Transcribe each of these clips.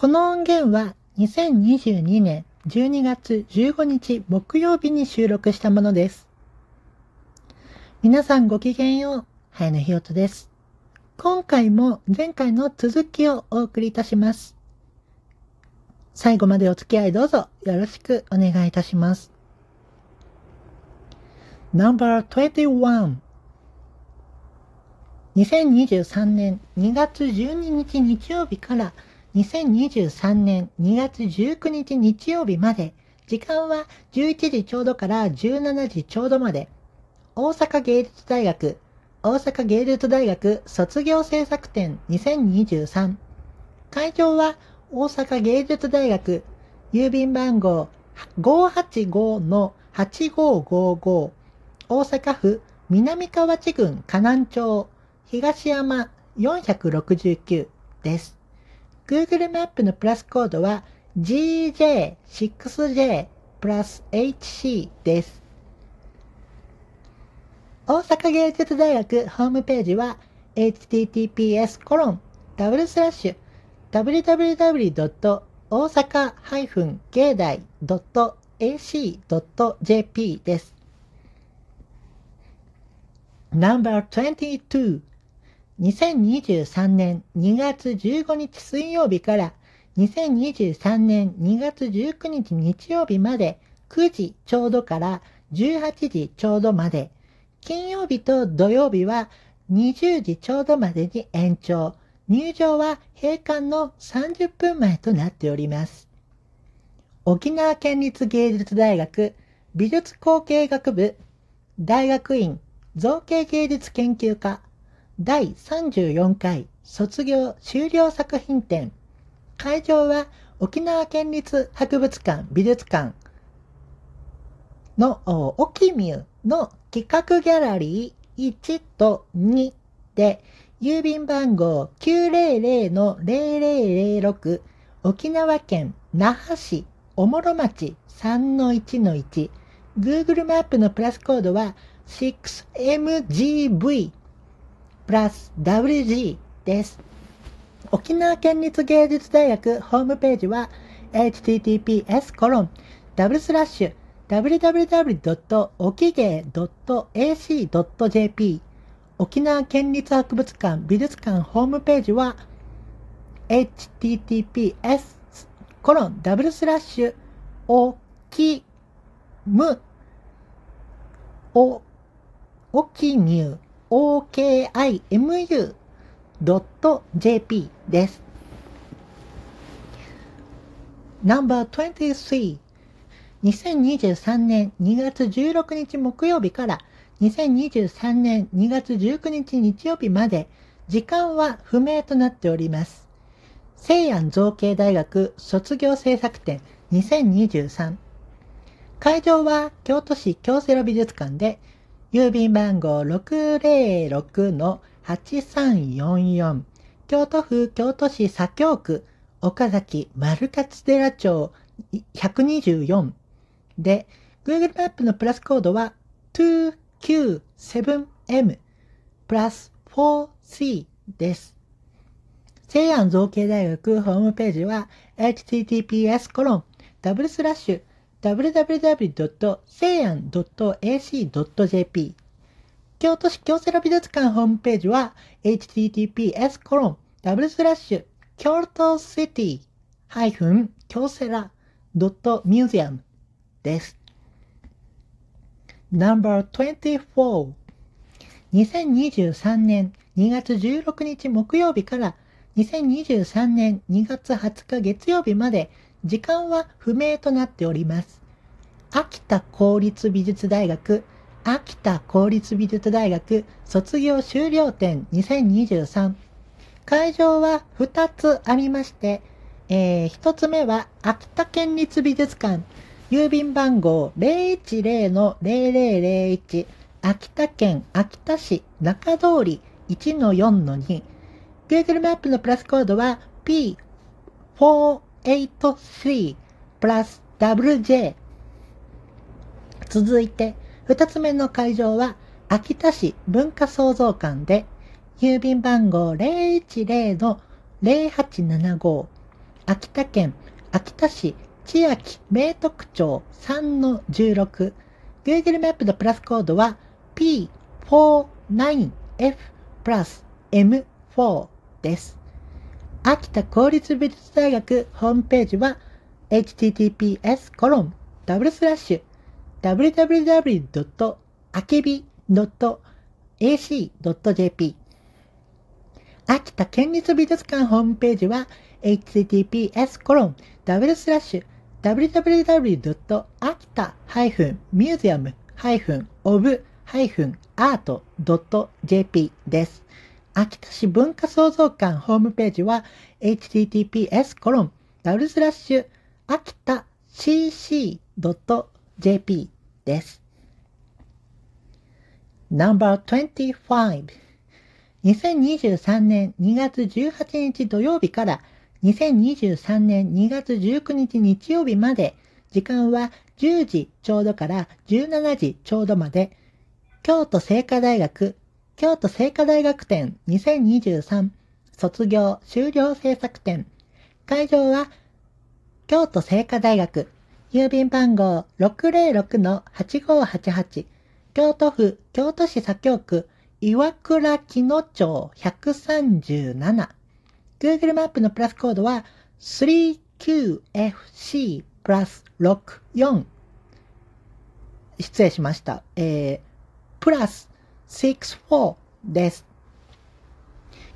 この音源は2022年12月15日木曜日に収録したものです。皆さんごきげんよう。早野ひよとです。今回も前回の続きをお送りいたします。最後までお付き合いどうぞよろしくお願いいたします。No.21 2023年2月12日日曜日から2023年2月19日日曜日まで、時間は11時ちょうどから17時ちょうどまで、大阪芸術大学、大阪芸術大学卒業制作展2023。会場は大阪芸術大学、郵便番号585-8555、大阪府南河内郡河南町東山469です。Google マップのプラスコードは GJ6J プラス HC です。大阪芸術大学ホームページは https コロンダブルスラッシュ www. 大阪芸大 .ac.jp です。No.22 2023年2月15日水曜日から2023年2月19日日曜日まで9時ちょうどから18時ちょうどまで、金曜日と土曜日は20時ちょうどまでに延長、入場は閉館の30分前となっております。沖縄県立芸術大学美術工芸学部大学院造形芸術研究科第34回卒業終了作品展。会場は沖縄県立博物館美術館。のオキミュの企画ギャラリー1と2で郵便番号900-0006沖縄県那覇市おもろ町3-1-1 Google マップのプラスコードは 6MGV プラス WG です。沖縄県立芸術大学ホームページは https コロンダブルスラッシュ www. 沖芸 .ac.jp 沖縄県立博物館美術館ホームページは https コロンダブルスラッシュおきむおおきみゅう okimu.jp です。No.23 2023年2月16日木曜日から2023年2月19日日曜日まで時間は不明となっております。西安造形大学卒業制作展2023会場は京都市京セロ美術館で郵便番号606-8344京都府京都市左京区岡崎丸勝寺町124で Google マップのプラスコードは 2Q7M プラス 4C です。西安造形大学ホームページは https コロンダブルスラッシュ www.seyan.ac.jp 京都市京セラ美術館ホームページは https コロンダブルスラッシュ京都シティハイフン京セラドットミュージアムです。No.24 2023年2月16日木曜日から2023年2月20日月曜日まで時間は不明となっております。秋田公立美術大学、秋田公立美術大学卒業終了展2023。会場は2つありまして、えー、1つ目は秋田県立美術館、郵便番号010-0001、秋田県秋田市中通り1-4-2。Google マップのプラスコードは P4 P483 プラス WJ。続いて、二つ目の会場は、秋田市文化創造館で、郵便番号010-0875、秋田県秋田市千秋明徳町3-16 Google マップのプラスコードは P49F プラス M4 です。秋田公立美術大学ホームページは https コロンダブルスラッシュ www.akebi.ac.jp 秋田県立美術館ホームページは https コロンダブルスラッシュ www.akita-museum-of-art.jp です。秋田市文化創造館ホームページは https コロンダブルスラッシュ秋田 cc.jp です。No.25 2023年2月18日土曜日から2023年2月19日日曜日まで、時間は10時ちょうどから17時ちょうどまで、京都聖火大学、京都聖火大学展2023卒業修了制作展。会場は京都聖火大学、郵便番号606-8588、京都府京都市左京区岩倉木野町137。Google マップのプラスコードは 3QFC プラス64。失礼しました。えー、プラス64です。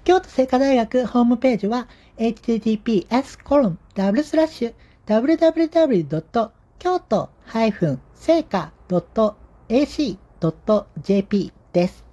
京都聖火大学ホームページは https コロンダブルスラッシュ www. 京都聖火 .ac.jp です。